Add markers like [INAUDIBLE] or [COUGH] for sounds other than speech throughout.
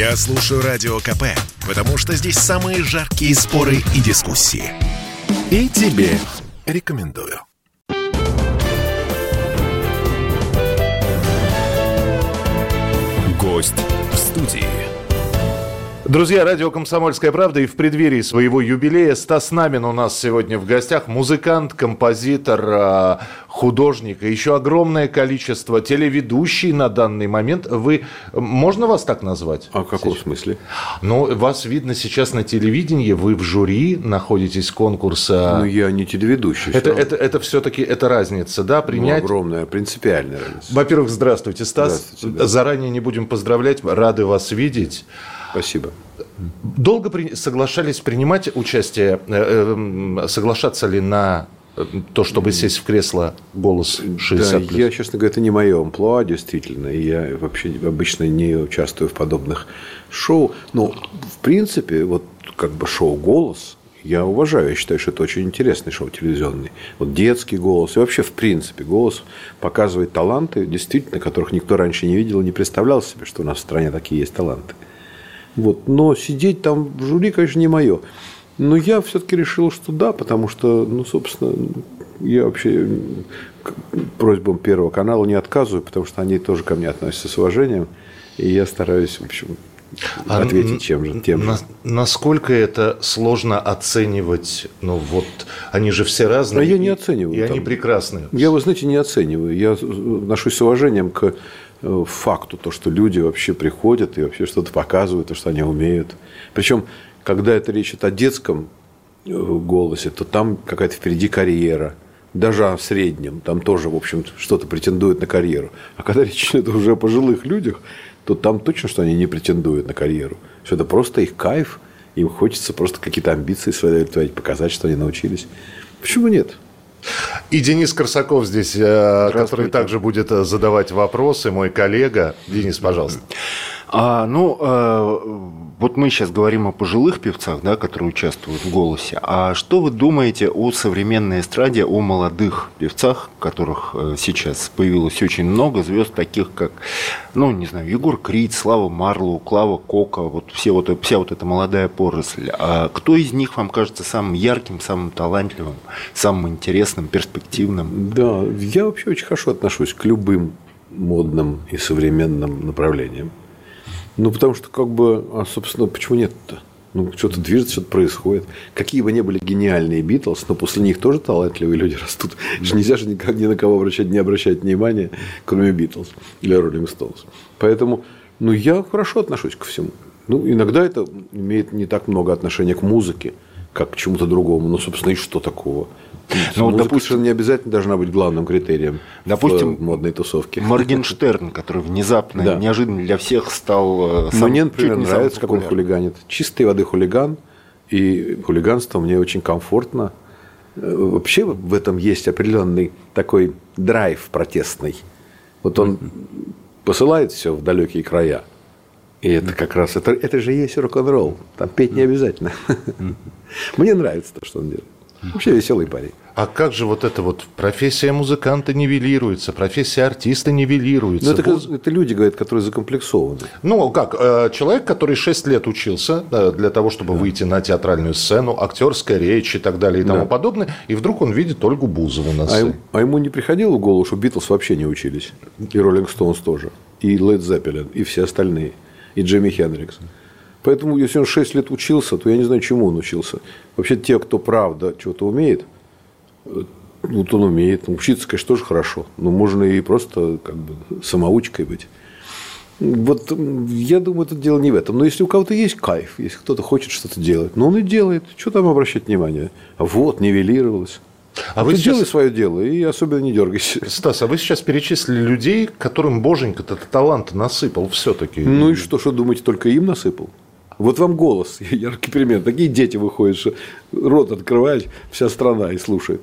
Я слушаю Радио КП, потому что здесь самые жаркие споры и дискуссии. И тебе рекомендую. Гость в студии. Друзья, радио «Комсомольская правда» и в преддверии своего юбилея Стас Намин у нас сегодня в гостях. Музыкант, композитор, а, художник и еще огромное количество телеведущий на данный момент. Вы, можно вас так назвать? А в каком сейчас? смысле? Ну, вас видно сейчас на телевидении, вы в жюри находитесь конкурса. Ну, я не телеведущий. Это, это, это все-таки это разница, да, принять? Ну, огромная, принципиальная разница. Во-первых, здравствуйте, Стас. Здравствуйте, да. Заранее не будем поздравлять, рады вас видеть. Спасибо. Долго при... соглашались принимать участие, э, э, соглашаться ли на э, то, чтобы сесть в кресло голос 60 Да, я, честно говоря, это не мое амплуа, действительно. Я вообще обычно не участвую в подобных шоу. Но, в принципе, вот как бы шоу «Голос» я уважаю. Я считаю, что это очень интересный шоу телевизионный. Вот детский голос. И вообще, в принципе, голос показывает таланты, действительно, которых никто раньше не видел и не представлял себе, что у нас в стране такие есть таланты. Вот. Но сидеть там в жюри, конечно, не мое. Но я все-таки решил, что да, потому что, ну, собственно, я вообще просьбам Первого канала не отказываю, потому что они тоже ко мне относятся с уважением. И я стараюсь, в общем, а ответить чем же, тем на, же. Насколько это сложно оценивать? Ну вот, они же все разные. А я не оцениваю. И там. они прекрасные. Я, вы знаете, не оцениваю. Я отношусь с уважением к факту, то, что люди вообще приходят и вообще что-то показывают, то, что они умеют. Причем, когда это речь идет о детском э, голосе, то там какая-то впереди карьера. Даже о среднем, там тоже, в общем, что-то претендует на карьеру. А когда речь идет уже о пожилых людях, то там точно, что они не претендуют на карьеру. Что это просто их кайф, им хочется просто какие-то амбиции свои показать, что они научились. Почему нет? И Денис Корсаков здесь, э, который также будет э, задавать вопросы, мой коллега. Денис, пожалуйста. А, ну, э, вот мы сейчас говорим о пожилых певцах, да, которые участвуют в «Голосе». А что вы думаете о современной эстраде, о молодых певцах, которых э, сейчас появилось очень много, звезд таких, как, ну, не знаю, Егор Крид, Слава Марлоу, Клава Кока, вот, все вот вся вот эта молодая поросль. А кто из них вам кажется самым ярким, самым талантливым, самым интересным, перспективным? Да, я вообще очень хорошо отношусь к любым модным и современным направлениям. Ну, потому что, как бы, а, собственно, почему нет-то? Ну, что-то движется, что-то происходит. Какие бы ни были гениальные Битлз, но после них тоже талантливые люди растут. Да. Нельзя же никак ни на кого обращать, не обращать внимания, кроме Битлз или Роллинг Стоунс. Поэтому, ну, я хорошо отношусь ко всему. Ну, иногда это имеет не так много отношения к музыке, как к чему-то другому. Ну, собственно, и что такого? Ну, Музыка допустим, не обязательно должна быть главным критерием допустим, в модной тусовке. Моргенштерн, который внезапно, да. неожиданно для всех стал... Э, сам, мне, например, нравится, как он хулиганит. Чистой воды хулиган, и хулиганство мне очень комфортно. Э, вообще в этом есть определенный такой драйв протестный. Вот он посылает все в далекие края. И это как раз, это, это же есть рок-н-ролл. Там петь не обязательно. [LAUGHS] Мне нравится то, что он делает. Вообще веселый парень. А как же вот эта вот профессия музыканта нивелируется, профессия артиста нивелируется? Ну, это, это люди, говорят, которые закомплексованы. Ну, как? Э, человек, который 6 лет учился для того, чтобы да. выйти на театральную сцену, актерская речь и так далее и тому да. подобное, и вдруг он видит Ольгу Бузову на сцене. А, а ему не приходило в голову, что Битлз вообще не учились? И Роллинг Стоунс тоже. И Лед Зеппелин, и все остальные. И Джимми Хендрикс. Поэтому, если он 6 лет учился, то я не знаю, чему он учился. Вообще, те, кто правда что-то умеет, э, вот он умеет. Учиться, конечно, тоже хорошо. Но можно и просто как бы самоучкой быть. Вот я думаю, это дело не в этом. Но если у кого-то есть кайф, если кто-то хочет что-то делать, ну он и делает. Что там обращать внимание? А вот, нивелировалось. А вы сейчас... делай свое дело и особенно не дергайся. [LAUGHS] Стас, а вы сейчас перечислили людей, которым боженька этот талант насыпал все-таки. Ну и что, что думаете, только им насыпал? Вот вам голос, [LAUGHS] яркий пример. Такие дети выходят, что рот открывает вся страна и слушает.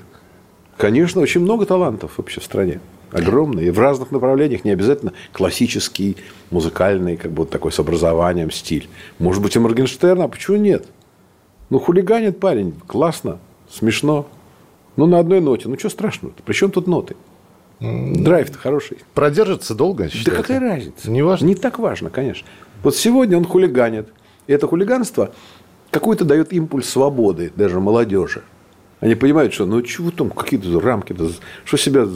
Конечно, очень много талантов вообще в стране. Огромные. И в разных направлениях. Не обязательно классический, музыкальный, как бы вот такой с образованием стиль. Может быть, и Моргенштерн, а почему нет? Ну, хулиганит парень. Классно, смешно. Ну, на одной ноте. Ну, что страшного? При чем тут ноты? Драйв-то хороший. Продержится долго, считаете? Да какая разница? Не важно? Не так важно, конечно. Вот сегодня он хулиганит. И это хулиганство какой-то дает импульс свободы даже молодежи. Они понимают, что ну чего там, какие-то рамки, что себя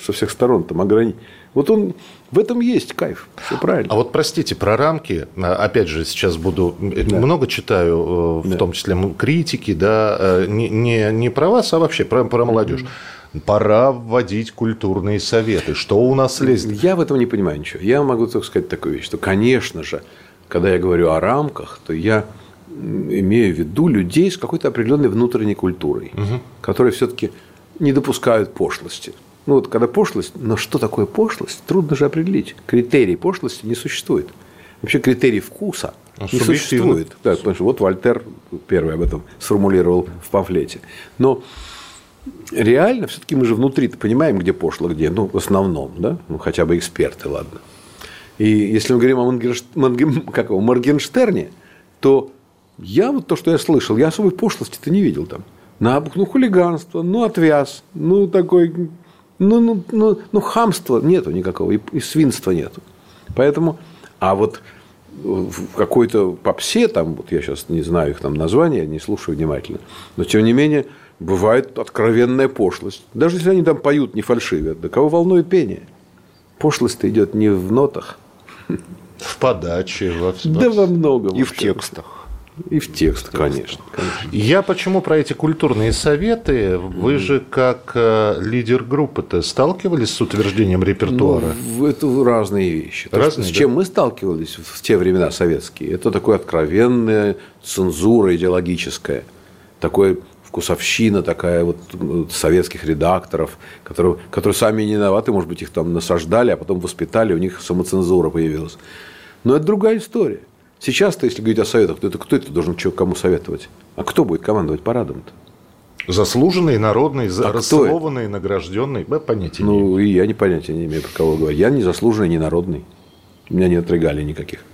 со всех сторон там ограничить. Вот он в этом есть кайф, все правильно. А вот простите, про рамки, а, опять же, сейчас буду, э, да. много читаю, э, в да. том числе критики, да, э, не, не, не про вас, а вообще про, про молодежь. Пора вводить культурные советы. Что у нас лезет? Я в этом не понимаю ничего. Я могу только сказать такую вещь, что, конечно же, когда я говорю о рамках, то я имею в виду людей с какой-то определенной внутренней культурой, угу. которые все-таки не допускают пошлости. Ну вот когда пошлость, но что такое пошлость, трудно же определить. Критерий пошлости не существует. Вообще критерий вкуса а не существует. Да, потому что вот Вольтер первый об этом сформулировал в памфлете. Но реально все-таки мы же внутри понимаем, где пошло, где, ну, в основном, да, ну, хотя бы эксперты, ладно. И если мы говорим о Мангенш... Манген... как его, Моргенштерне, то я вот то, что я слышал, я особой пошлости-то не видел там. На, ну, хулиганство, ну, отвяз, ну, такой, ну, ну, ну, ну хамства нету никакого, и, и свинства нету. Поэтому, а вот в какой-то попсе, там, вот я сейчас не знаю их там названия, не слушаю внимательно, но тем не менее, бывает откровенная пошлость. Даже если они там поют не фальшивят, да кого волнует пение? Пошлость-то идет не в нотах. В подаче, во, да во многом. И в текстах. И в текст, конечно, конечно. Я почему про эти культурные советы? Вы же как э, лидер группы-то сталкивались с утверждением репертуара? Ну, это разные вещи. разные, с чем мы сталкивались в те времена советские, это такое откровенная цензура идеологическая, такой вкусовщина такая вот советских редакторов, которые, которые сами не виноваты, может быть, их там насаждали, а потом воспитали, у них самоцензура появилась. Но это другая история. Сейчас-то, если говорить о советах, то это кто это должен что, кому советовать? А кто будет командовать парадом-то? Заслуженный, народный, а расцелованный, награжденный. Я понятия ну, не имею. и я не понятия не имею, про кого говорить. Я не заслуженный, не народный. У меня нет регалий никаких.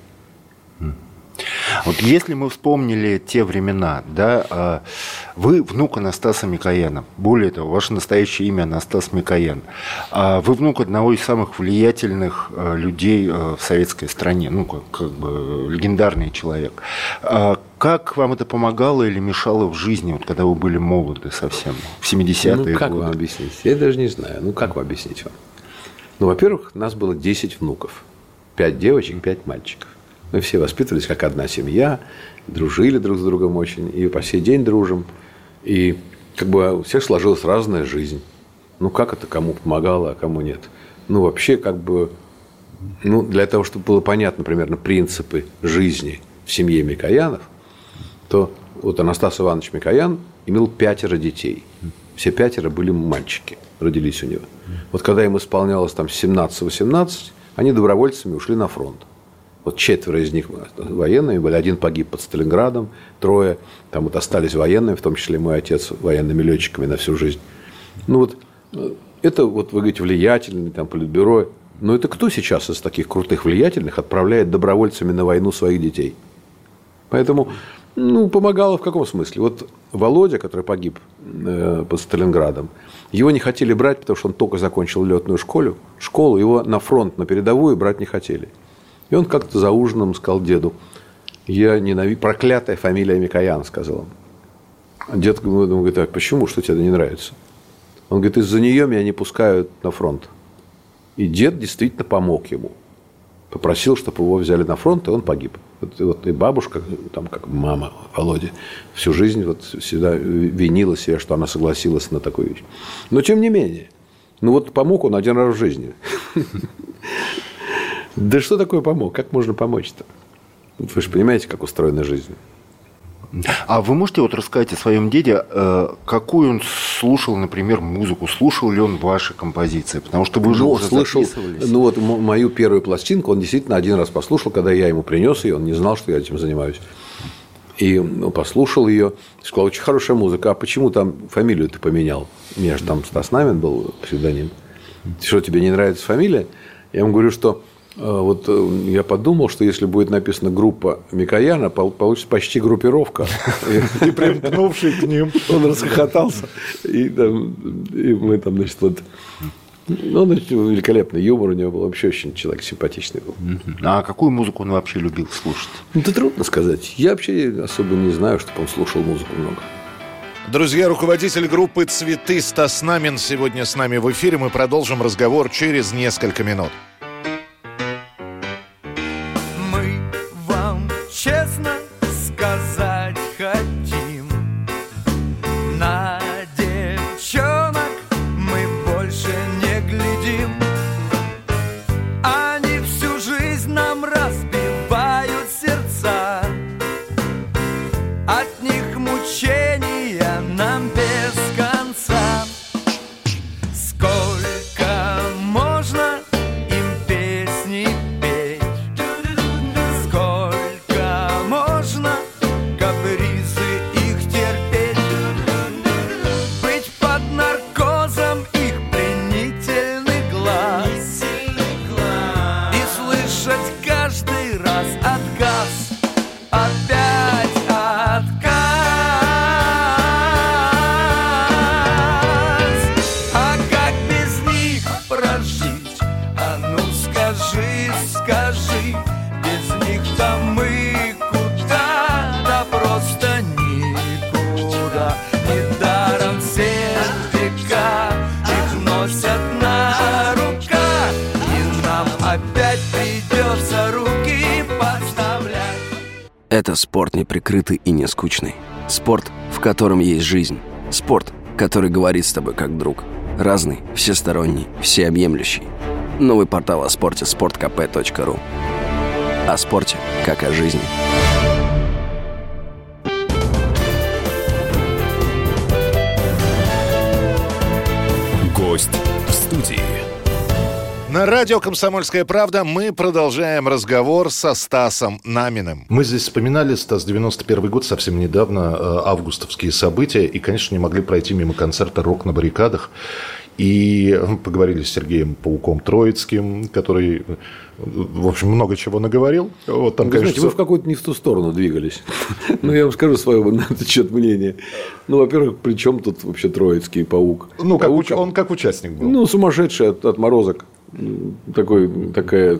Вот если мы вспомнили те времена, да, а, вы внук Анастаса Микояна. Более того, ваше настоящее имя Анастас Микоян. А вы внук одного из самых влиятельных а, людей в советской стране, ну, как, как бы легендарный человек. Как вам это помогало или мешало в жизни, вот, когда вы были молоды совсем, в 70-е ну, как годы? вам объяснить? Я даже не знаю. Ну, как вам объяснить вам? Ну, во-первых, нас было 10 внуков. 5 девочек, 5 мальчиков. Мы все воспитывались как одна семья, дружили друг с другом очень, и по сей день дружим. И как бы у всех сложилась разная жизнь. Ну, как это кому помогало, а кому нет. Ну, вообще, как бы, ну, для того, чтобы было понятно примерно принципы жизни в семье Микоянов, то вот Анастас Иванович Микоян имел пятеро детей. Все пятеро были мальчики, родились у него. Вот когда им исполнялось там 17-18, они добровольцами ушли на фронт. Вот четверо из них военные были. Один погиб под Сталинградом, трое там вот остались военными, в том числе мой отец военными летчиками на всю жизнь. Ну вот это вот вы говорите влиятельный там политбюро. Но это кто сейчас из таких крутых влиятельных отправляет добровольцами на войну своих детей? Поэтому ну, помогало в каком смысле? Вот Володя, который погиб э, под Сталинградом, его не хотели брать, потому что он только закончил летную школу. Школу его на фронт, на передовую брать не хотели. И он как-то за ужином сказал деду, я ненавижу, проклятая фамилия Микоян, сказал он. Дед говорит, так, почему, что тебе не нравится? Он говорит, из-за нее меня не пускают на фронт. И дед действительно помог ему. Попросил, чтобы его взяли на фронт, и он погиб. Вот, вот и бабушка, там как мама Володя, всю жизнь вот всегда винила себя, что она согласилась на такую вещь. Но тем не менее, ну вот помог он один раз в жизни. [LAUGHS] Да что такое помог? Как можно помочь-то? Вы же понимаете, как устроена жизнь. А вы можете вот рассказать о своем деде, э, какую он слушал, например, музыку? Слушал ли он ваши композиции? Потому что вы же ну, уже слышал, записывались. Ну вот мою первую пластинку он действительно один раз послушал, когда я ему принес ее, он не знал, что я этим занимаюсь. И ну, послушал ее, сказал, очень хорошая музыка, а почему там фамилию ты поменял? У меня же там Стас Намин был псевдоним. Что, тебе не нравится фамилия? Я ему говорю, что вот э, я подумал, что если будет написана группа Микояна, получится почти группировка. И примкнувший к ним. Он расхохотался. И, мы там, значит, вот Ну, великолепный юмор у него был. Вообще очень человек симпатичный был. А какую музыку он вообще любил слушать? Ну, это трудно сказать. Я вообще особо не знаю, чтобы он слушал музыку много. Друзья, руководитель группы «Цветы» Стас Намин сегодня с нами в эфире. Мы продолжим разговор через несколько минут. Не скучный. Спорт, в котором есть жизнь. Спорт, который говорит с тобой как друг. Разный, всесторонний, всеобъемлющий. Новый портал о спорте – sportkp.ru О спорте, как о жизни. Гость в студии. На радио «Комсомольская правда» мы продолжаем разговор со Стасом Наминым. Мы здесь вспоминали, Стас, 91 год, совсем недавно, э, августовские события, и, конечно, не могли пройти мимо концерта «Рок на баррикадах». И э, поговорили с Сергеем Пауком Троицким, который, э, в общем, много чего наговорил. Вот там, Вы знаете, конечно, вы в какую-то не в ту сторону двигались. [LAUGHS] Ну, я вам скажу свое [LAUGHS] на этот счет мнение. Ну, во-первых, при чем тут вообще Троицкий паук? ну, как он как участник был. Ну, сумасшедший от, отморозок. Такой, такая,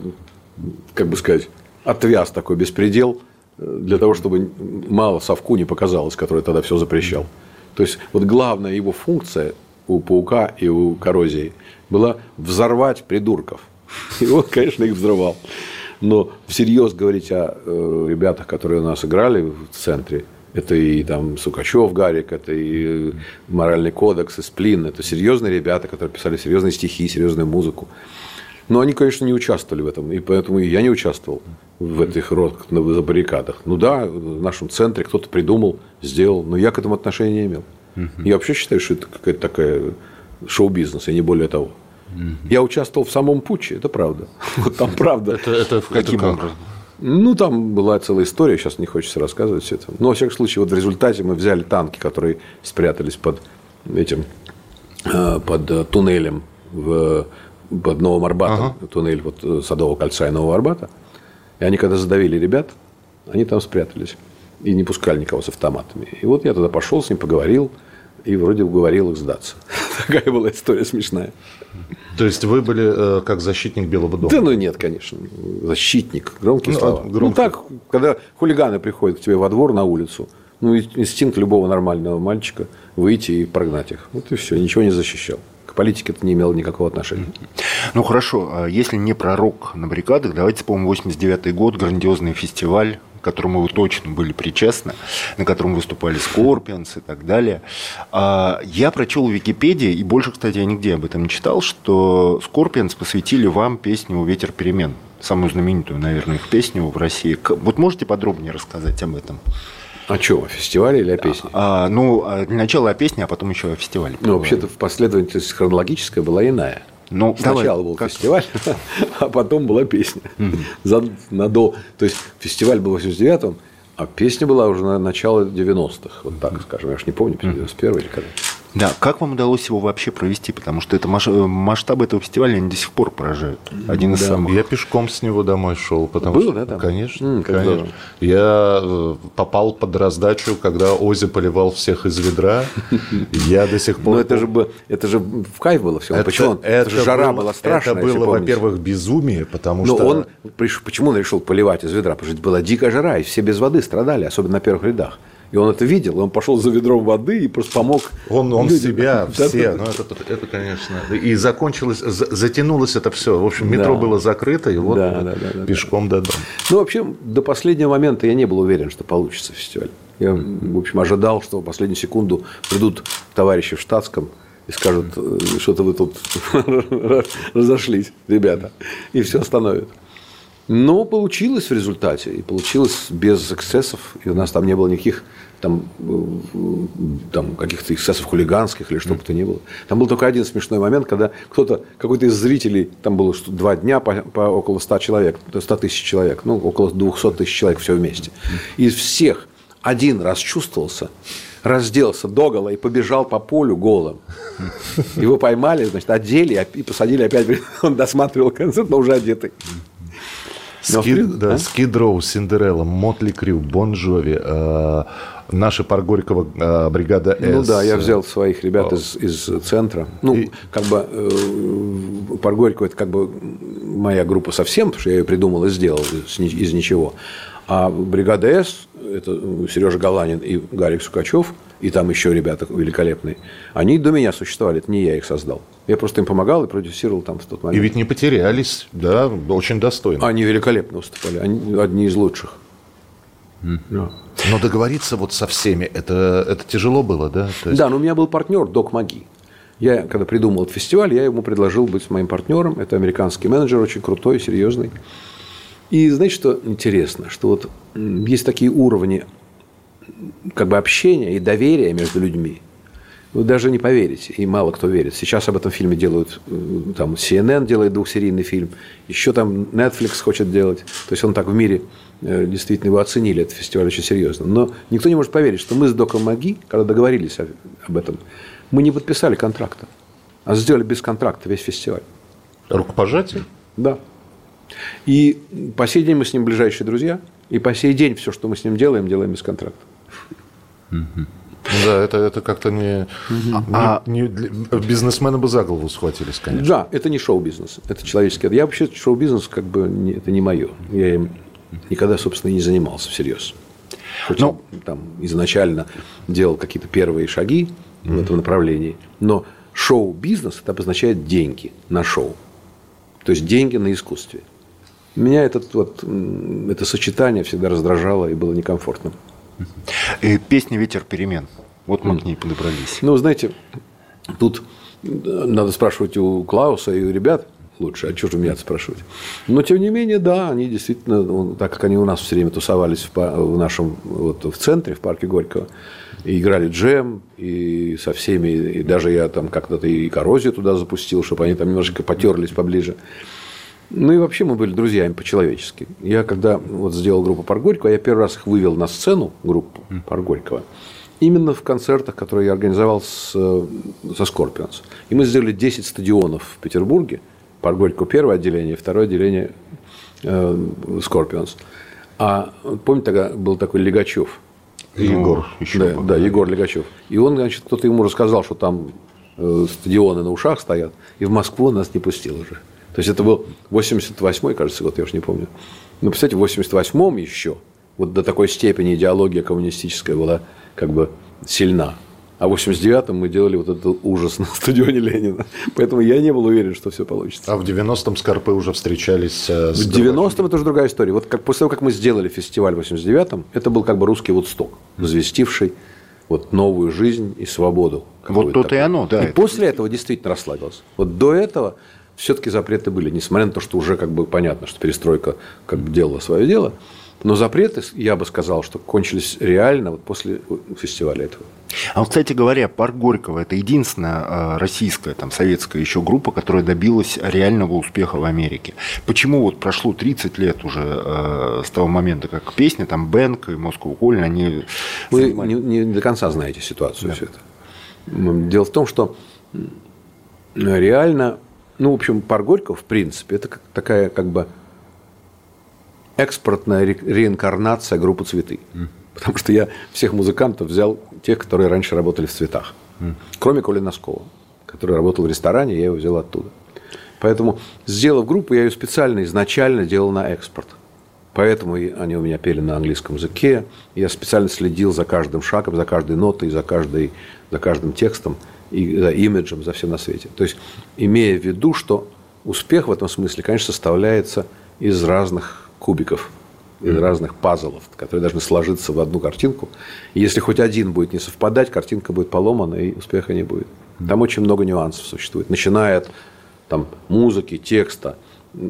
как бы сказать, отвяз такой беспредел э, для того, чтобы мало совку не показалось, который тогда все запрещал. То есть, вот главная его функция у паука и у коррозии была взорвать придурков. [LAUGHS] И он, конечно, их взрывал. Но всерьез говорить о э, ребятах, которые у нас играли в центре, это и там Сукачев Гарик, это и э, моральный кодекс, и сплин. Это серьезные ребята, которые писали серьезные стихи, серьезную музыку. Но они, конечно, не участвовали в этом. И поэтому и я не участвовал в этих рок на баррикадах. Ну да, в нашем центре кто-то придумал, сделал, но я к этому отношения не имел. Я вообще считаю, что это какая-то такая шоу-бизнес, и не более того. Я участвовал в самом путче, это правда. [LAUGHS] Вот там правда. это Каким образом? Ну, там была целая история, сейчас не хочется рассказывать все это. Но, во всяком случае, вот в результате мы взяли танки, которые спрятались под этим, э, под э, туннелем в, под Новым Арбатом, туннель вот э, Садового кольца и Нового Арбата. И они, когда задавили ребят, они там спрятались и не пускали никого с автоматами. И вот я тогда пошел с ним, поговорил, и вроде уговорил их сдаться. [LAUGHS] Такая была история смешная. То есть вы были э, как защитник Белого дома? Да ну нет, конечно. Защитник. Громкие Ну, слова. а, Ну громкие. так, когда хулиганы приходят к тебе во двор на улицу, ну инстинкт любого нормального мальчика выйти и прогнать их. Вот и все, ничего не защищал. К политике это не имело никакого отношения. Ну хорошо, а если не про рок на баррикадах, давайте вспомним 89 год, грандиозный фестиваль, которому вы точно были причастны, на котором выступали Скорпионс и так далее. А Я прочел в Википедии, и больше, кстати, я нигде об этом не читал, что Скорпионс посвятили вам песню «Ветер перемен». Самую знаменитую, наверное, их песню в России. Вот можете подробнее рассказать об этом? О чем? О фестивале или о песне? А, ну, а для начала о песне, а потом еще о фестивале. Ну, вообще-то последовательность хронологическая была иная. Ну, Сначала давай, был как- фестиваль, [LAUGHS] а потом была песня. За, на до. То есть фестиваль был в 89-м, а песня была уже на начало 90-х. Вот так скажем. Я уж не помню, 91 или когда. Да, как вам удалось его вообще провести? Потому что это маш- масштабы этого фестиваля они до сих пор поражают. Один из самых. Я пешком с него домой шел, потому Было, что, да, там? конечно, как конечно. здорово. Я э, попал под раздачу, когда Ози поливал всех из ведра. [LAUGHS] Я до сих пор. Но это же, это же в кайф было все. Почему? он- Это, же жара была страшная. Это было, во-первых, безумие, потому Но что он, приш- почему он решил поливать из ведра? Потому что была дикая жара, и все без воды страдали, особенно на первых рядах. И он это видел, он пошел за ведром воды и просто помог. Он, он людям. себя, [LAUGHS] Да, все, да. ну это, это, конечно. И закончилось, за- затянулось это все. В общем, метро Да. было закрыто, и вот Да, да, да, да, пешком до дома. Ну, вообще, до последнего момента я не был уверен, что получится фестиваль. Я, в общем, ожидал, что в последнюю секунду придут товарищи в штатском и скажут, «Э, что-то вы тут [LAUGHS] разошлись, ребята, и все остановят. Но получилось в результате, и получилось без эксцессов, и у нас там не было никаких там, э, там каких-то эксцессов хулиганских или что бы то ни было. Там был только один смешной момент, когда кто-то, какой-то из зрителей, там было два дня по, по около 100 человек, то есть 100 тысяч человек, ну, около 200 тысяч человек все вместе. Из всех один расчувствовался, разделся догола и побежал по полю голым. Его поймали, значит, одели и посадили опять. [LAUGHS] Он досматривал концерт, но уже одетый. Скид, принципе, да? Skid Row, Cinderella, Mötley Crüe, Bon Jovi, э, наша Парк Горького э, бригада Ну С. да, я взял своих ребят из, из центра. Ну, И- как бы э, это как бы моя группа совсем, потому что я ее придумал и сделал из, из ничего. А бригада С, это Сережа Галанин и Гарик Сукачев, и там еще ребята великолепные, они до меня существовали, это не я их создал. Я просто им помогал и продюсировал там в тот И момент. ведь не потерялись, да, очень достойно. Они великолепно выступали, они одни из лучших. Да. Но договориться вот со всеми, это, это тяжело было, да? То есть- Да, но у меня был партнер Док Маги. Я, когда придумал этот фестиваль, я ему предложил быть моим партнером. Это американский менеджер, очень крутой, серьезный. И знаете, что интересно? Что вот есть такие уровни как бы общения и доверия между людьми. Вы даже не поверите, и мало кто верит. Сейчас об этом фильме делают, э, там CNN делает двухсерийный фильм, еще там Netflix хочет делать. То есть он так в мире э, действительно его оценили, этот фестиваль очень серьезно. Но никто не может поверить, что мы с Доком Маги, когда договорились об этом, мы не подписали контракта, а сделали без контракта весь фестиваль. Рукопожатие? Да. И по сей день мы с ним ближайшие друзья, и по сей день все, что мы с ним делаем, делаем без контракта. Да, это, это как-то не, А- не- не для- бизнесмены бы за голову схватились, конечно. Да, это не шоу-бизнес, это человеческий. Я вообще шоу-бизнес как бы не- это не мое. Я им никогда, собственно, и не занимался всерьез. Хоть Ну- там изначально делал какие-то первые шаги в этом направлении, но шоу-бизнес это обозначает деньги на шоу, то есть деньги на искусстве. Меня этот, вот, это сочетание всегда раздражало и было некомфортным. И песня «Ветер перемен». Вот мы к ней подобрались. Ну, знаете, тут э, надо спрашивать у Клауса и у ребят лучше, а что же меня спрашивать? Но, тем не менее, да, они действительно, так как они у нас все время тусовались в нашем, вот, в центре, в парке Горького, и играли джем, и со всеми, и даже я там как-то и коррозию туда запустил, чтобы они там немножечко потерлись поближе. Ну и вообще мы были друзьями по-человечески. Я когда вот сделал группу Парк Горького, я первый раз их вывел на сцену, группу Парк Горького, именно в концертах, которые я организовал с, э, со Scorpions. И мы сделали 10 стадионов в Петербурге. Парк Горького первое отделение, второе отделение э, Scorpions. А помните, тогда был такой Легачев, Егор. еще да, да, Егор Легачев. И он, значит, кто-то ему рассказал, что там э, стадионы на ушах стоят, и в Москву нас не пустил уже. То есть это был 88-й, кажется, год, я уж не помню. Но, представьте, в 88-м еще вот до такой степени идеология коммунистическая была как бы сильна. А в 89-м мы делали вот этот ужас на стадионе Ленина. Поэтому я не был уверен, что все получится. А в 90-м Скорпы уже встречались э, с В 90-м это уже другая история. Вот как, после того, как мы сделали фестиваль в 89-м, это был как бы русский Вудсток, возвестивший вот новую жизнь и свободу. Вот какую-то то-то и оно, да, И это после этого действительно расслабился. Вот до этого все-таки запреты были, несмотря на то, что уже как бы понятно, что перестройка как бы делала свое дело. Но запреты, я бы сказал, что кончились реально вот после фестиваля этого. А вот, кстати говоря, парк Горького – это единственная э, российская, там, советская еще группа, которая добилась реального успеха в Америке. Почему вот прошло 30 лет уже э, с того момента, как песня, там, Бэнк и Moscow Calling, они Вы занимали- не, не до конца знаете ситуацию все это. Дело в том, что реально, ну, в общем, пар Горького, в принципе, это такая как бы экспортная ре- реинкарнация группы «Цветы». Потому что я всех музыкантов взял тех, которые раньше работали в «Цветах». Кроме Коли Носкова, который работал в ресторане, я его взял оттуда. Поэтому, сделав группу, я ее специально изначально делал на экспорт. Поэтому они у меня пели на английском языке. Я специально следил за каждым шагом, за каждой нотой, за, каждой, за каждым текстом, и за имиджем, за всем на свете. То есть, имея в виду, что успех в этом смысле, конечно, составляется из разных кубиков, из разных пазлов, которые должны сложиться в одну картинку. И если хоть один будет не совпадать, картинка будет поломана, и успеха не будет. Там очень много нюансов существует. Начиная от там, музыки, текста,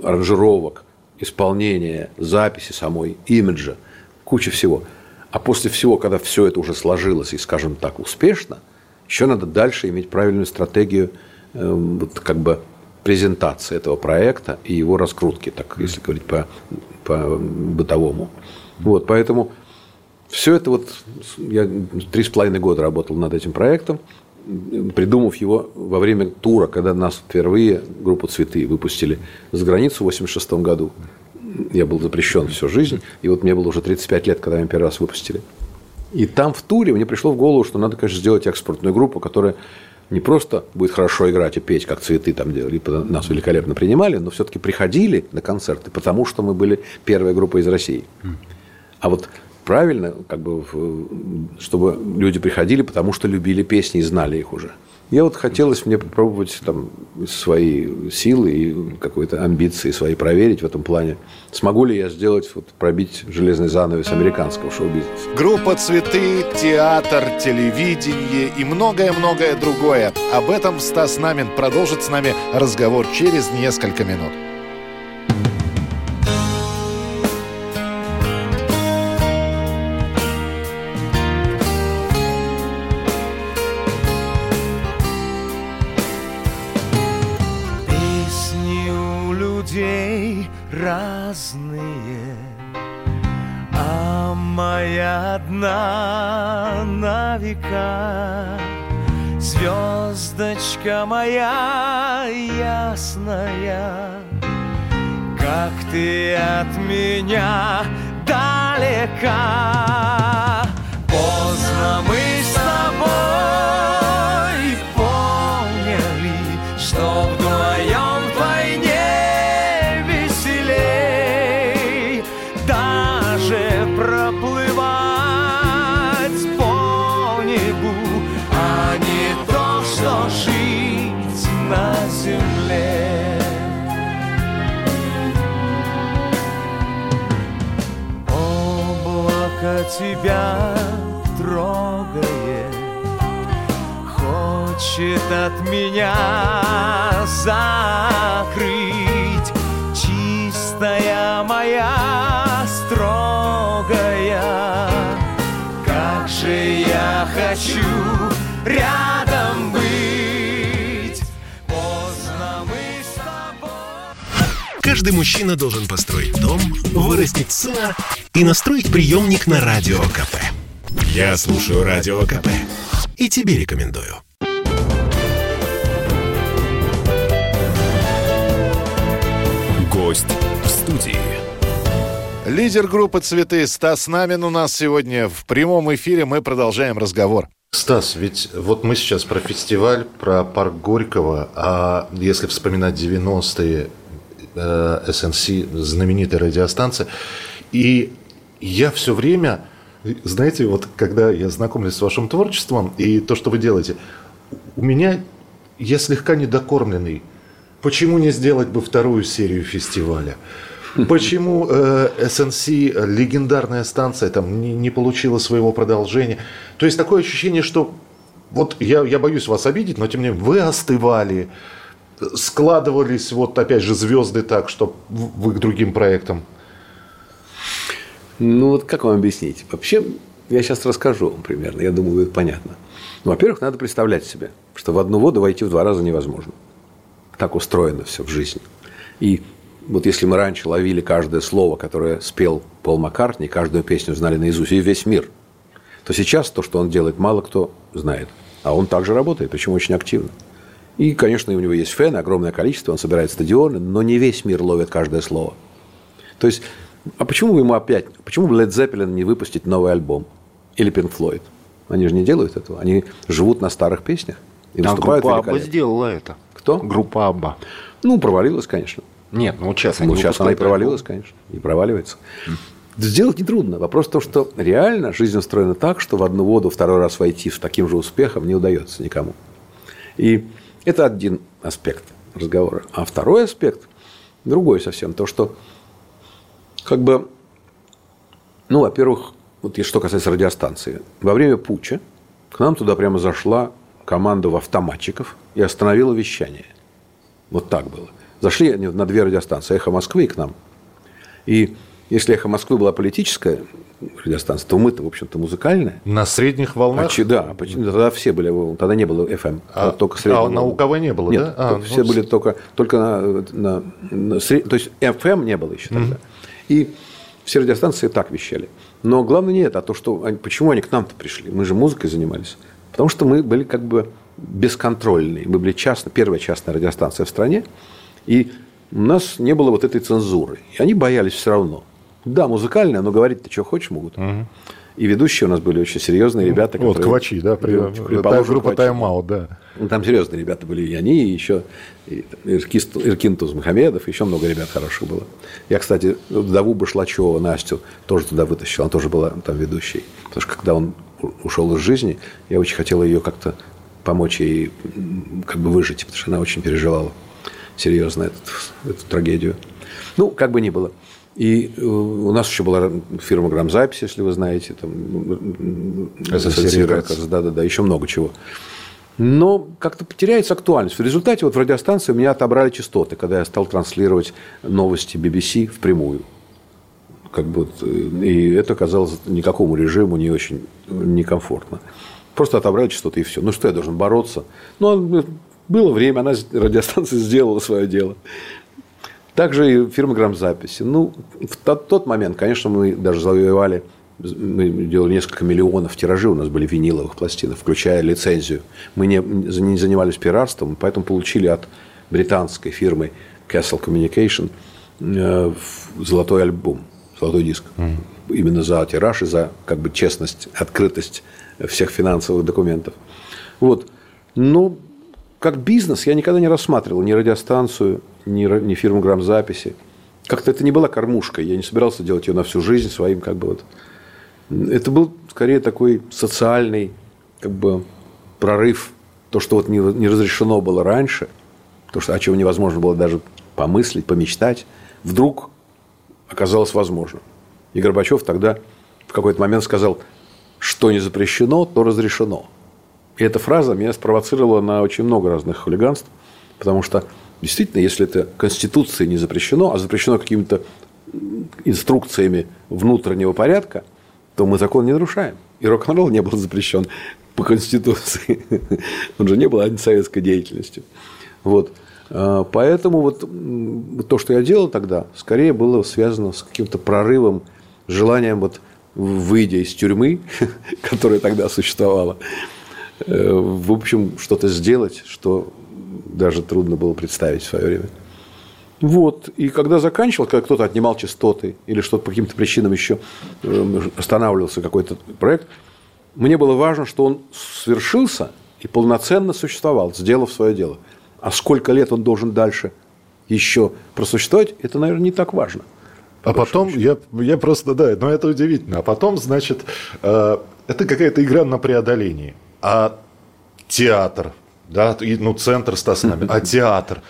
аранжировок, исполнения, записи самой, имиджа, куча всего. А после всего, когда все это уже сложилось и, скажем так, успешно, еще надо дальше иметь правильную стратегию э, вот, как бы презентации этого проекта и его раскрутки, так если говорить по, по бытовому. Вот, поэтому все это вот я три с половиной года работал над этим проектом, придумав его во время тура, когда нас впервые группу «Цветы» выпустили за границу в 86 году. Я был запрещен всю жизнь, и вот мне было уже 35 лет, когда меня первый раз выпустили. И там в туре мне пришло в голову, что надо, конечно, сделать экспортную группу, которая не просто будет хорошо играть и петь, как цветы там делали, нас великолепно принимали, но все-таки приходили на концерты, потому что мы были первая группа из России. А вот правильно, как бы, чтобы люди приходили, потому что любили песни и знали их уже. Я вот хотелось мне попробовать там свои силы и какой-то амбиции свои проверить в этом плане. Смогу ли я сделать, вот, пробить железный занавес американского шоу-бизнеса? Группа «Цветы», театр, телевидение и многое-многое другое. Об этом Стас Намин продолжит с нами разговор через несколько минут. Одна на века. Звездочка моя ясная, как ты от меня далека. Тебя трогает, хочет от меня закрыть чистая моя строгая. Как же я хочу рядом Каждый мужчина должен построить дом, вырастить сына и настроить приемник на Радио КП. Я слушаю Радио КП и тебе рекомендую. Гость в студии. Лидер группы «Цветы» Стас Намин у нас сегодня в прямом эфире. Мы продолжаем разговор. Стас, ведь вот мы сейчас про фестиваль, про парк Горького, а если вспоминать 90-е, э, СНС, знаменитая радиостанция, и я все время, знаете, вот когда я знакомлюсь с вашим творчеством и то, что вы делаете, у меня, я слегка недокормленный. Почему не сделать бы вторую серию фестиваля? Почему э, SNC, легендарная станция, там не, не получила своего продолжения? То есть такое ощущение, что вот я, я боюсь вас обидеть, но тем не менее вы остывали, складывались вот опять же звезды так, что вы к другим проектам. Ну, вот как вам объяснить? Вообще, я сейчас расскажу вам примерно, я думаю, будет понятно. Ну, во-первых, надо представлять себе, что в одну воду войти в два раза невозможно. Так устроено все в жизни. И вот если мы раньше ловили каждое слово, которое спел Пол Маккартни, каждую песню знали наизусть, и весь мир, то сейчас то, что он делает, мало кто знает. А он также работает, причем очень активно. И, конечно, у него есть фэны, огромное количество, он собирает стадионы, но не весь мир ловит каждое слово. То есть, а почему бы ему опять, почему бы Led Zeppelin не выпустить новый альбом? Или Pink Floyd? Они же не делают этого. Они живут на старых песнях. И а группа Абба сделала это. Кто? Группа Абба. Ну, провалилась, конечно. Нет, ну сейчас ну, сейчас она и провалилась, конечно, и проваливается. Сделать нетрудно. Вопрос в том, что реально жизнь устроена так, что в одну воду второй раз войти с таким же успехом не удается никому. И это один аспект разговора. А второй аспект, другой совсем, то, что как бы, ну, во-первых, вот что касается радиостанции. Во время путча к нам туда прямо зашла команда в автоматчиков и остановила вещание. Вот так было. Зашли они на две радиостанции, «Эхо Москвы» и к нам. И если «Эхо Москвы» была политическая радиостанция, то мы-то, в общем-то, музыкальная. На средних волнах? А, да, тогда все были, тогда не было FM, а, только средних А на УКВ не было, Нет, да? А, все ну, были только, только на, на, на, то есть FM не было еще тогда. Mm-hmm. И все радиостанции так вещали. Но главное не это, а то, что почему они к нам-то пришли. Мы же музыкой занимались. Потому что мы были как бы бесконтрольные. Мы были частно, первая частная радиостанция в стране. И у нас не было вот этой цензуры. И они боялись все равно. Да, музыкальная, но говорить-то что хочешь могут. Угу. И ведущие у нас были очень серьезные ребята. Вот, квачи, да, при, группа Тайм-аут, да. Ну, там серьезные ребята были и они, и еще и, Иркист, Иркин Тузмухамедов, еще много ребят хороших было. Я, кстати, Даву Башлачева, Настю, тоже туда вытащил, она тоже была там ведущей. Потому что когда он ушел из жизни, я очень хотел ее как-то помочь ей как бы выжить, потому что она очень переживала серьезно эту, эту трагедию. Ну, как бы ни было. И э, у нас еще была фирма «Грамзапись», если вы знаете. Там, да, да, да, еще много чего. Но как-то потеряется актуальность. В результате вот в радиостанции у меня отобрали частоты, когда я стал транслировать новости BBC впрямую. Как бы, э, и это казалось никакому режиму не очень некомфортно. Просто отобрали частоты и все. Ну что я должен бороться? Ну, было время, она радиостанция [LAUGHS] сделала свое дело. Также и фирма грамзаписи. Ну, в тот, тот момент, конечно, мы даже завоевали, мы делали несколько миллионов тиражей, у нас были виниловых пластинок, включая лицензию. Мы не, не занимались пиратством, поэтому получили от британской фирмы Castle Communication э, золотой альбом, золотой диск. Mm. Именно за тираж и за как бы, честность, открытость всех финансовых документов. Вот. Но как бизнес я никогда не рассматривал ни радиостанцию, ни, ни фирму грамзаписи. Как-то это не была кормушка. Я не собирался делать ее на всю жизнь своим как бы вот. Это был скорее такой социальный как бы прорыв. То, что вот не, не разрешено было раньше, то, что, о чем невозможно было даже помыслить, помечтать, вдруг оказалось возможно. И Горбачев тогда в какой-то момент сказал, что не запрещено, то разрешено. И эта фраза меня спровоцировала на очень много разных хулиганств, потому что действительно, если это Конституцией не запрещено, а запрещено какими-то инструкциями внутреннего порядка, то мы закон не нарушаем. И рок-н-ролл не был запрещен по Конституции. [LAUGHS] Он же не был антисоветской деятельностью. Вот. А, поэтому вот то, что я делал тогда, скорее было связано с каким-то прорывом, желанием, вот, выйдя из тюрьмы, [LAUGHS] которая тогда существовала, э, в общем, что-то сделать, что даже трудно было представить в свое время. Вот. И когда заканчивал, когда кто-то отнимал частоты или что-то по каким-то причинам еще э, останавливался какой-то проект, мне было важно, что он свершился и полноценно существовал, сделав свое дело. А сколько лет он должен дальше еще просуществовать, это, наверное, не так важно. А потом, я, я просто, да, но это удивительно. А потом, значит, э, это какая-то игра на преодолении. А театр, да, ну, центр Стаснами, а [LAUGHS] театр.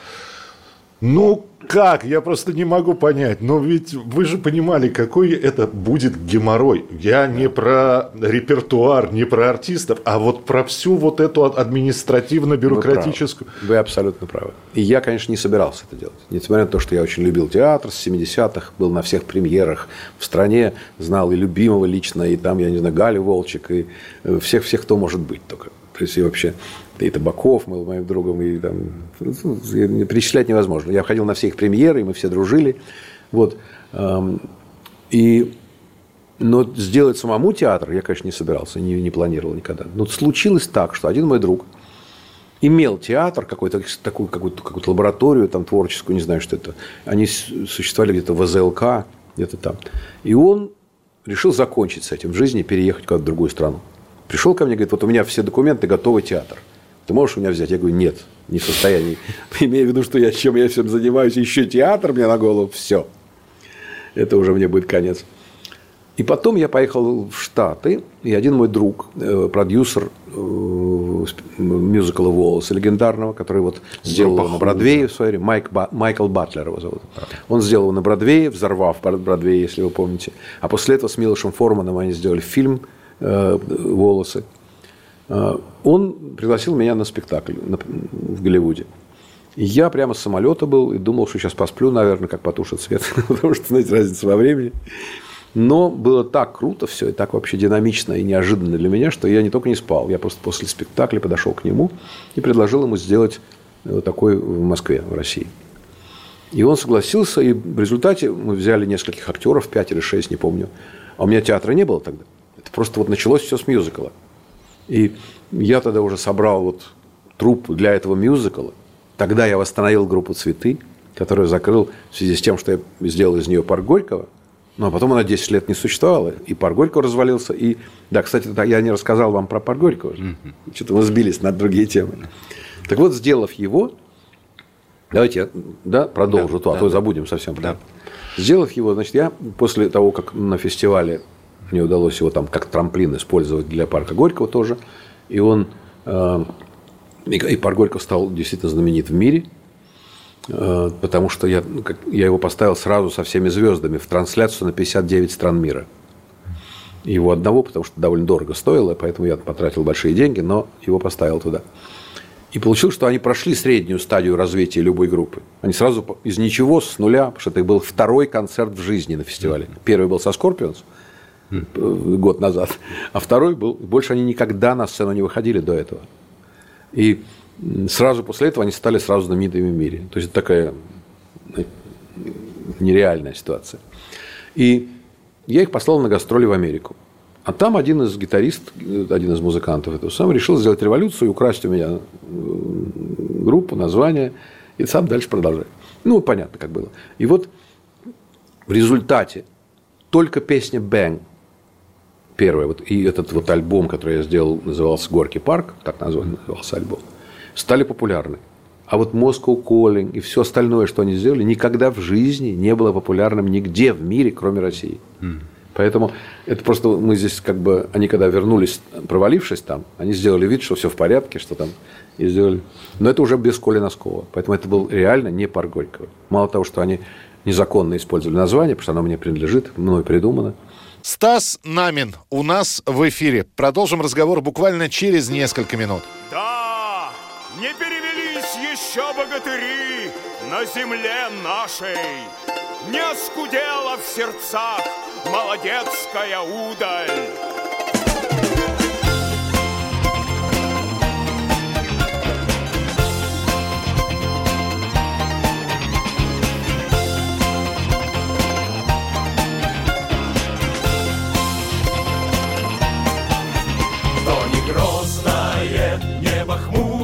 Ну, как? Я просто не могу понять. Но ведь вы же понимали, какой это будет геморрой. Я не про репертуар, не про артистов, а вот про всю вот эту административно-бюрократическую... Вы, вы абсолютно правы. И я, конечно, не собирался это делать. Несмотря на то, что я очень любил театр с 70-х, был на всех премьерах в стране, знал и любимого лично, и там, я не знаю, Галю Волчек, и всех-всех, кто может быть только. То есть, и вообще и Табаков был моим другом, и там, ну, перечислять невозможно. Я ходил на все их премьеры, и мы все дружили. Вот. И Но сделать самому театр я, конечно, не собирался, не, не планировал никогда. Но случилось так, что один мой друг имел театр, какой-то, такую какую-то, какую-то лабораторию там, творческую, не знаю, что это. Они существовали где-то в ЗЛК, где-то там. И он решил закончить с этим в жизни переехать куда-то в другую страну. Пришел ко мне, говорит, вот у меня все документы, готовый театр. Ты можешь у меня взять? Я говорю, нет, не в состоянии. [LAUGHS] Имея в виду, что я чем я всем занимаюсь, еще театр мне на голову, все. Это уже мне будет конец. И потом я поехал в Штаты, и один мой друг, э, продюсер э, мюзикла «Волосы» легендарного, который вот сделал его на Бродвее в свое время, Майк Ба, Майкл Батлер его зовут. Он сделал его на Бродвее, взорвав Бродвее, если вы помните. А после этого с Милошем Форманом они сделали фильм э, «Волосы». Он пригласил меня на спектакль в Голливуде. Я прямо с самолета был и думал, что сейчас посплю, наверное, как потушит свет, [LAUGHS] потому что, знаете, разница во времени. Но было так круто все, и так вообще динамично и неожиданно для меня, что я не только не спал, я просто после спектакля подошел к нему и предложил ему сделать вот такой в Москве, в России. И он согласился, и в результате мы взяли нескольких актеров, пять или шесть, не помню. А у меня театра не было тогда. Это просто вот началось все с мюзикла. И я тогда уже собрал вот труп для этого мюзикла. Тогда я восстановил группу «Цветы», которую закрыл в связи с тем, что я сделал из нее парк Горького. Но потом она 10 лет не существовала. И парк Горького развалился. И, да, кстати, я не рассказал вам про парк Горького. Mm-hmm. Что-то мы сбились на другие темы. Так вот, сделав его, давайте я да, продолжу, да, то, а да, то забудем совсем. Да. Сделав его, значит, я после того, как на фестивале мне удалось его там как трамплин использовать для парка Горького тоже, и он э, и парк Горького стал действительно знаменит в мире – Э, потому что я, ну, я его поставил сразу со всеми звездами в трансляцию на 59 стран мира. Его одного, потому что довольно дорого стоило, поэтому я потратил большие деньги, но его поставил туда. И получилось, что они прошли среднюю стадию развития любой группы. Они сразу из ничего, с нуля, потому что это был второй концерт в жизни на фестивале. Первый был со Scorpions год назад, а второй был... Больше они никогда на сцену не выходили до этого. И сразу после этого они стали сразу знаменитыми в мире. То есть это такая э, нереальная ситуация. И я их послал на гастроли в Америку. А там один из гитаристов, один из музыкантов этого сам решил сделать революцию и украсть у меня э, группу, название, и сам дальше продолжать. Ну, понятно, как было. И вот в результате только песня «Bang» первая, вот, и этот вот альбом, который я сделал, назывался «Горький парк», так назывался альбом – стали популярны. А вот Moscow Calling и все остальное, что они сделали, никогда в жизни не было популярным нигде в мире, кроме России. Mm. Поэтому это просто мы здесь как бы, они когда вернулись, провалившись там, они сделали вид, что все в порядке, что там и сделали. Но это уже без Коли Носкова. Поэтому это был реально не пар Горького. Мало того, что они незаконно использовали название, потому что оно мне принадлежит, мной придумано. Стас Намин у нас в эфире. Продолжим разговор буквально через несколько минут. Да! Не перевелись еще богатыри на земле нашей, Не оскудела в сердцах молодецкая удаль. Богатырская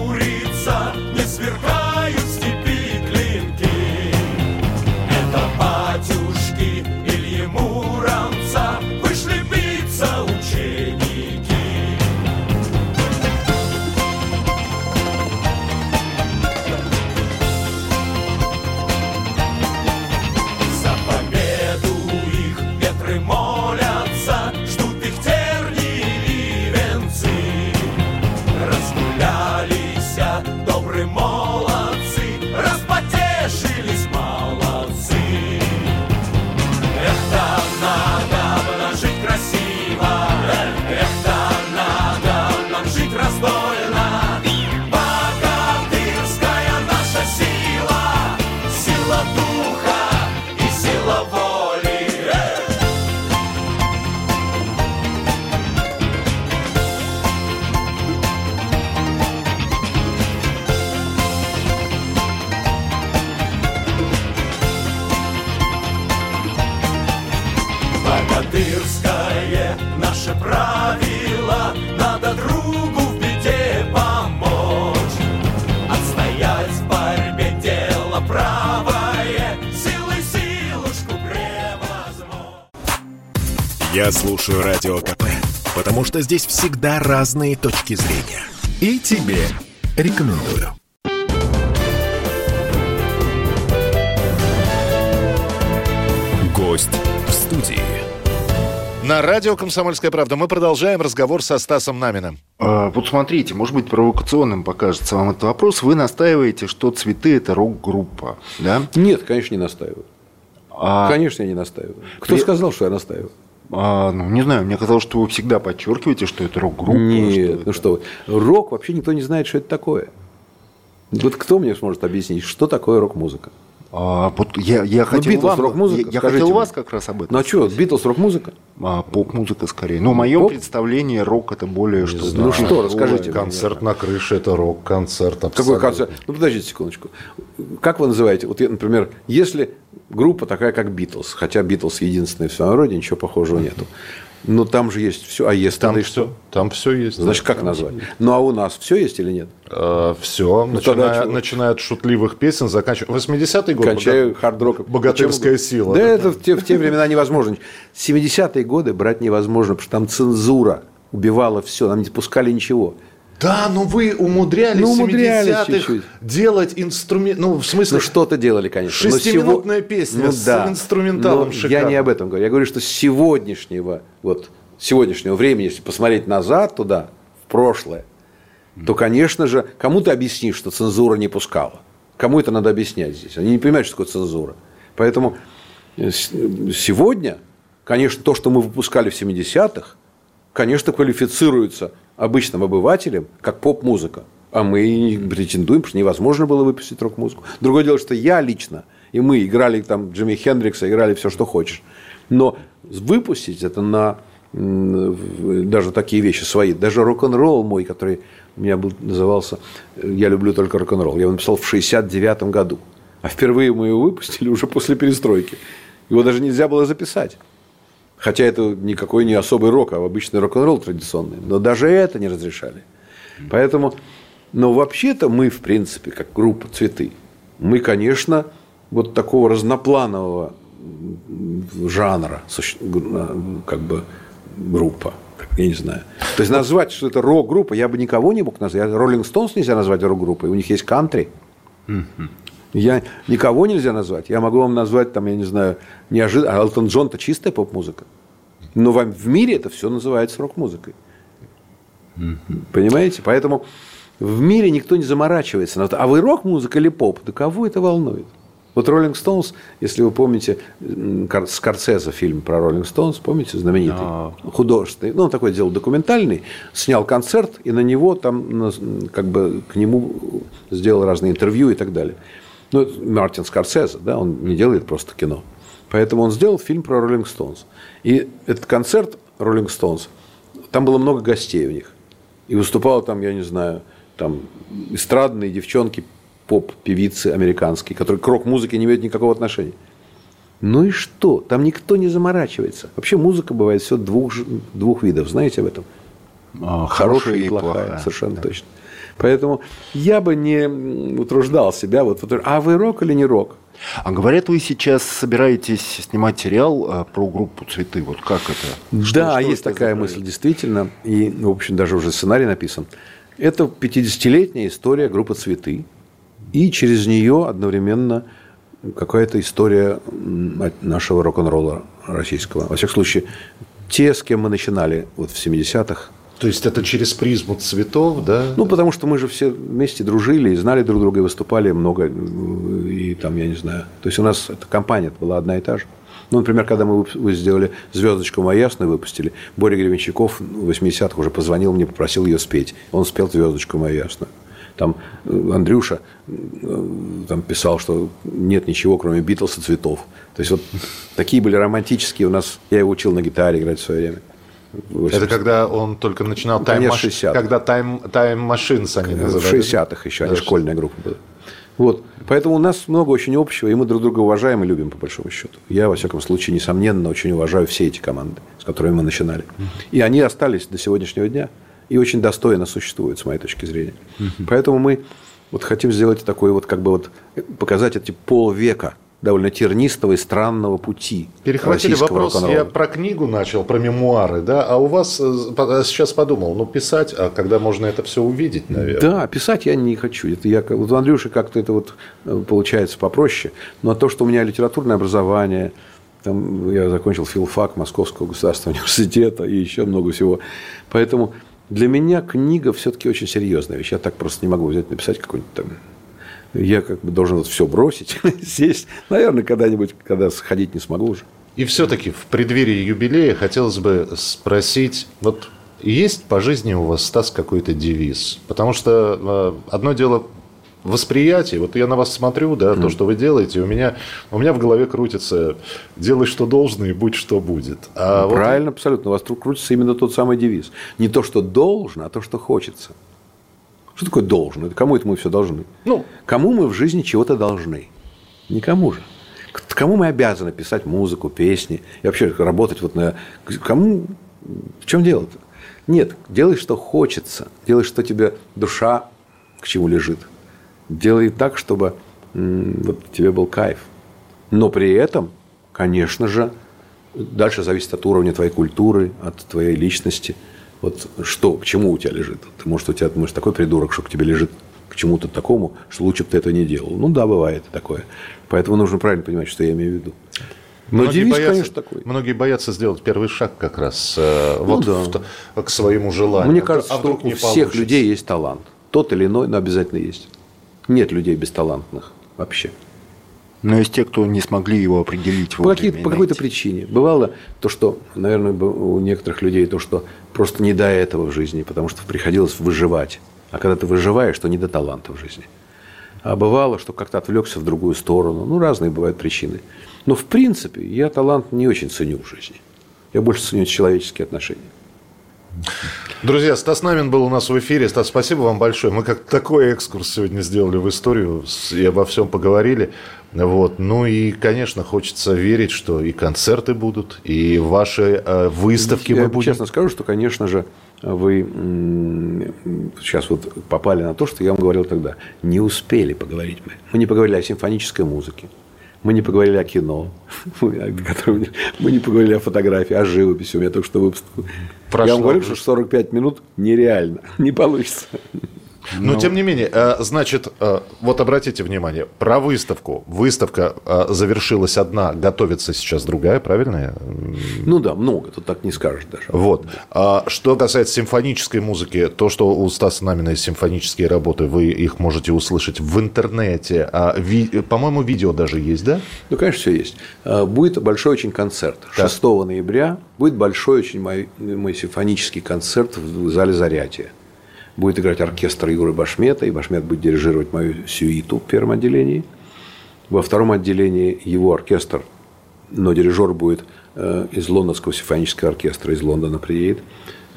потому что здесь всегда разные точки зрения. И тебе рекомендую. Гость в студии. На радио «Комсомольская правда» мы продолжаем разговор со Стасом Наминым. А, Вот смотрите, может быть, провокационным покажется вам этот вопрос. Вы настаиваете, что «Цветы» – это рок-группа, да? Нет, конечно, не настаиваю. А, Конечно, я не настаиваю. Кто При- сказал, что я настаиваю? А, ну, не знаю, мне казалось, что вы всегда подчеркиваете, что это рок-группа. Нет, что ну что вы. Рок вообще никто не знает, что это такое. Вот кто мне сможет объяснить, что такое рок-музыка? А, вот я, я хотел Битлз вам, рок-музыка, я, я хотел мне. вас как раз об этом. Ну а что. Битлз рок-музыка? А, поп-музыка скорее. Но в моем Поп? представлении рок это более что-то. Ну что, расскажите мне. Концерт на крыше – это рок-концерт. Какой концерт? Ну, подождите секундочку. Как вы называете? Вот, я, например, если группа такая, как Битлз, хотя Битлз единственная в своем роде, ничего похожего нету. Но там же есть все. А есть Там и все, там все есть. Значит, как назвать? Ну, а у нас все есть или нет? все, Ну, начиная, от шутливых песен, заканчивая... 80-й год. Кончаю хард-роком. [LAUGHS] Богатырская Почему? сила. Да, это в те, в те времена невозможно. 70-е годы брать невозможно, потому что там цензура убивала все, нам не пускали ничего. Да, но вы умудрялись, Ну, умудрялись 70-х чуть-чуть. делать инструмент... Ну, в смысле... Ну, что-то делали, конечно. Но Шестиминутная сего- песня Ну, с да. инструменталом Но Я шикарным. не об этом говорю. Я говорю, что с сегодняшнего, вот, сегодняшнего времени, если посмотреть назад туда, в прошлое, то, конечно же, кому ты объяснишь, что цензура не пускала? Кому это надо объяснять здесь? Они не понимают, что такое цензура. Поэтому э, сегодня, конечно, то, что мы выпускали в 70-х, конечно, квалифицируется обычным обывателем как поп-музыка. А мы претендуем, что невозможно было выпустить рок-музыку. Другое дело, что я лично, и мы играли там Джимми Хендрикса, играли все, что хочешь. Но выпустить это на даже такие вещи свои, даже рок-н-ролл мой, который у меня был, назывался «Я люблю только рок-н-ролл», я его написал в 69 году. А впервые мы его выпустили уже после перестройки. Его даже нельзя было записать. Хотя это никакой не особый рок, а обычный рок-н-ролл традиционный. Но даже это не разрешали. Поэтому, но вообще-то мы, в принципе, как группа «Цветы», мы, конечно, вот такого разнопланового жанра, г- как бы группа, я не знаю. То есть назвать, что это рок-группа, я бы никого не мог назвать. Роллинг Стоунс нельзя назвать рок-группой, у них есть кантри. Я никого нельзя назвать. Я могу вам назвать, там, я не знаю, неожиданно. А Элтон Джон – это чистая поп-музыка. Но вам в мире это все называется рок-музыкой. Понимаете? Поэтому в мире никто не заморачивается. А вы рок-музыка или поп? Да кого это волнует? Вот Роллинг Стоунс, если вы помните Скорсезе фильм про Роллинг Стоунс, помните, знаменитый, художественный, ну, он такой делал документальный, снял концерт, и на него там, как бы, к нему сделал разные интервью и так далее. Ну, это Мартин Скорсезе, да, он не делает просто кино. Поэтому он сделал фильм про Роллинг Стоунс. И этот концерт Роллинг Стоунс, там было много гостей у них. И выступала там, я не знаю, там эстрадные девчонки, поп-певицы американские, которые к рок-музыке не имеют никакого отношения. Ну и что? Там никто не заморачивается. Вообще музыка бывает все двух, двух видов. Знаете об этом? А, Хорошая и плохая. Совершенно точно. Поэтому я бы не утруждал себя. Вот, а вы рок или не рок? А говорят, вы сейчас собираетесь снимать сериал а, про группу «Цветы». Вот как это? Что- да, что есть такая проект? мысль, действительно. И, в общем, даже уже сценарий написан. Это 50-летняя история группы «Цветы». И через нее одновременно какая-то история нашего рок-н-ролла российского. Во всяком случае, те, с кем мы начинали вот в 70-х. То есть это через призму цветов, да? Ну, потому что мы же все вместе дружили и знали друг друга, и выступали много, и там, я не знаю. То есть у нас эта компания была одна и та же. Ну, например, когда мы сделали «Звездочку мою ясную» выпустили, Боря Гребенщиков в 80-х уже позвонил мне, попросил ее спеть. Он спел «Звездочку мою ясную». Там э, Андрюша э, там писал, что нет ничего, кроме Битлз и цветов. То есть вот такие были романтические у нас. Я его учил на гитаре играть в свое время. В Это 80 когда он только начинал Конец тайм 60-х. Когда тайм, тайм Machines они В называли. 60-х еще, они Да, школьная группа была. Вот. Поэтому у нас много очень общего, и мы друг друга уважаем и любим, по большому счету. Я, во всяком случае, несомненно, очень уважаю все эти команды, с которыми мы начинали. И они остались до сегодняшнего дня и очень достойно существуют, с моей точки зрения. Поэтому мы вот хотим сделать такой вот, как бы вот, показать эти полвека довольно тернистого и странного пути Перехватили вопрос, я про книгу начал, про мемуары, да, а у вас э, по- сейчас подумал, ну, писать, а когда можно это все увидеть, наверное? Да, писать я не хочу. Это я, вот у Андрюши как-то это вот э, получается попроще. Но то, что у меня литературное образование, там я закончил филфак Московского государственного [LAUGHS] университета и еще много всего. Поэтому для меня книга все-таки очень серьезная вещь. Я так просто не могу взять написать какой-нибудь там я как бы должен вот все бросить, [LAUGHS] сесть. Наверное, когда-нибудь, когда сходить не смогу уже. И все-таки в преддверии юбилея хотелось бы спросить, вот есть по жизни у вас, Стас, какой-то девиз? Потому что э, одно дело восприятие, вот я на вас смотрю, да, то, что вы делаете, у меня, у меня в голове крутится «делай, что должно, и будь, что будет». А вот Правильно, абсолютно. У вас крутится именно тот самый девиз. Не то, что должно, а то, что хочется. Что такое должно? Это кому это мы все должны? Ну. Кому мы в жизни чего-то должны? Никому же. К- Кому мы обязаны писать музыку, песни и вообще работать вот на... Кому... В чем дело-то? Нет, делай, что хочется. Делай, что тебе душа к чему лежит. Делай так, чтобы вот тебе был кайф. Но при этом, конечно же, дальше зависит от уровня твоей культуры, от твоей личности. Вот что, к чему у тебя лежит? Ты, может, у тебя, может, такой придурок, что к тебе лежит к чему-то такому, что лучше бы ты этого не делал. Ну да, бывает такое. Поэтому нужно правильно понимать, что я имею в виду. Но Многие девиз, боятся, конечно, такой. Многие боятся сделать первый шаг как раз э, вот да. в к своему желанию. Мне кажется, А что у всех получится? людей есть талант. Тот или иной, но обязательно есть. Нет людей бесталантных вообще. Но есть те, кто не смогли его определить По, какие- по какой-то причине. Бывало то, что, наверное, у некоторых людей то, что просто не до этого в жизни, потому что приходилось выживать. А когда ты выживаешь, то не до таланта в жизни. А бывало, что как-то отвлекся в другую сторону. Ну, разные бывают причины. Но, в принципе, я талант не очень ценю в жизни. Я больше ценю человеческие отношения. Друзья, Стас Намин был у нас в эфире. Стас, спасибо вам большое. Мы как такой экскурс сегодня сделали в историю и обо всем поговорили. Вот. Ну и, конечно, хочется верить, что и концерты будут, и ваши э, выставки Я будем. честно скажу, что, конечно же, вы сейчас вот попали на то, что я вам говорил тогда. Не успели поговорить мы. Мы не поговорили о симфонической музыке. Мы не поговорили о кино. [LAUGHS] Мы не поговорили о фотографии, о живописи. У меня только что выпуск. Прошло Я вам говорю, что 45 минут нереально. [LAUGHS] Не получится. Но, тем не менее, э, значит, э, вот обратите внимание, про выставку. Выставка э, завершилась одна, готовится сейчас другая, правильно? Ну да, много. Тут так не скажешь даже. Вот. А что касается симфонической музыки, то, что у Стаса Намина есть симфонические работы, вы их можете услышать в интернете. А По-моему, видео даже есть, да? Ну, конечно, все есть. А, Будет большой очень концерт. 6 ноября будет большой очень мой, мой симфонический концерт в зале Зарятия. Будет играть оркестр Юры Башмета, и Башмет будет дирижировать мою сюиту в первом отделении. Во втором отделении его оркестр, но дирижер будет э, из Лондонского симфонического оркестра, из Лондона приедет,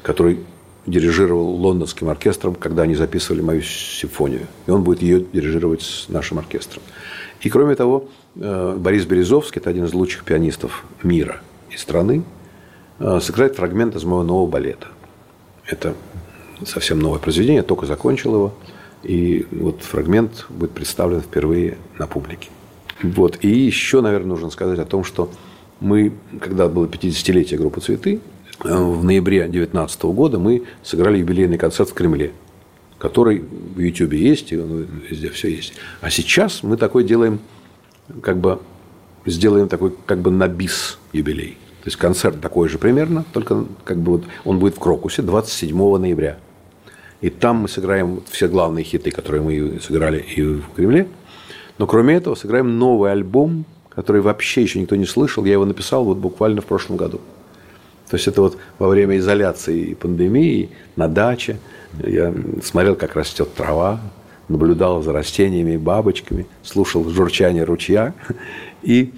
который дирижировал лондонским оркестром, когда они записывали мою симфонию. И он будет ее дирижировать с нашим оркестром. И кроме того, э, Борис Березовский, это один из лучших пианистов мира и страны, э, сыграет фрагмент из моего нового балета. Это совсем новое произведение, только закончил его. И вот фрагмент будет представлен впервые на публике. Вот. И еще, наверное, нужно сказать о том, что мы, когда было 50-летие группы «Цветы», э, в ноябре 2019 года мы сыграли юбилейный концерт в Кремле, который в Ютьюбе есть, и он везде все есть. А сейчас мы такой делаем, как бы, сделаем такой, как бы, на бис юбилей. То есть, концерт такой же примерно, только как бы вот он будет в Крокусе 27 ноября. И там мы сыграем все главные хиты, которые мы сыграли и в Кремле. Но кроме этого сыграем новый альбом, который вообще еще никто не слышал. Я его написал вот буквально в прошлом году. То есть это вот во время изоляции и пандемии на даче я смотрел, как растет трава, наблюдал за растениями и бабочками, слушал журчание ручья [LAUGHS] и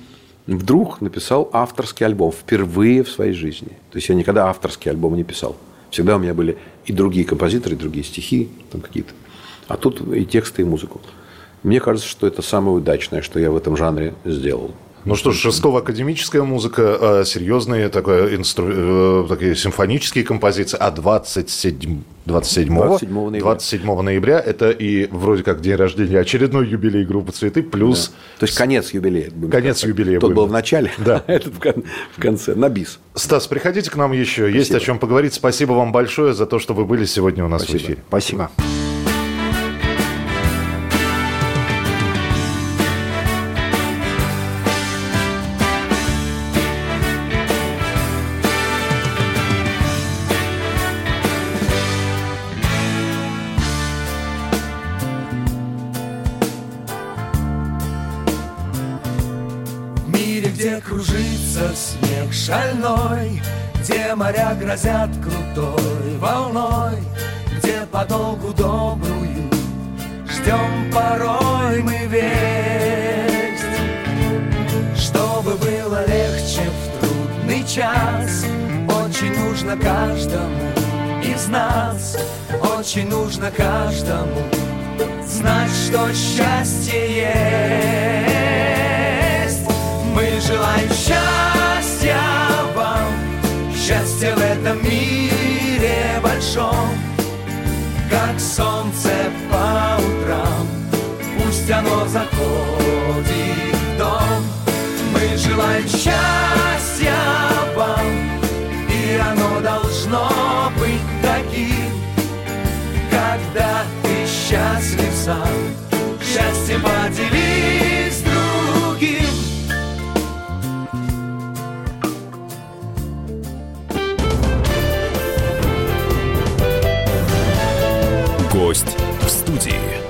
вдруг написал авторский альбом впервые в своей жизни. То есть я никогда авторский альбом не писал. Всегда у меня были и другие композиторы, и другие стихи там какие-то. А тут и тексты, и музыку. Мне кажется, что это самое удачное, что я в этом жанре сделал. Ну что ж, Шестова академическая музыка, э, серьезные такое, инстру... э, такие симфонические композиции, а 27, 27, 27 ноября. 27 ноября это и вроде как день рождения, очередной юбилей группы «Цветы», плюс... То есть конец юбилея. Конец сказать. юбилея Тот был в начале, Да. а [LAUGHS] этот в кон- в конце, на бис. Стас, приходите к нам еще, есть о чем поговорить. Спасибо вам большое за то, что вы были сегодня у нас в эфире. Спасибо. Шальной, Где моря грозят крутой волной, Где подолгу добрую ждем порой мы весть. Чтобы было легче в трудный час, Очень нужно каждому из нас, Очень нужно каждому знать, что счастье есть. Мы желаем счастья счастья в этом мире большом, как солнце по утрам, пусть оно заходит в дом. Мы желаем счастья вам, и оно должно быть таким, когда ты счастлив сам, счастье поделись Гость в студии.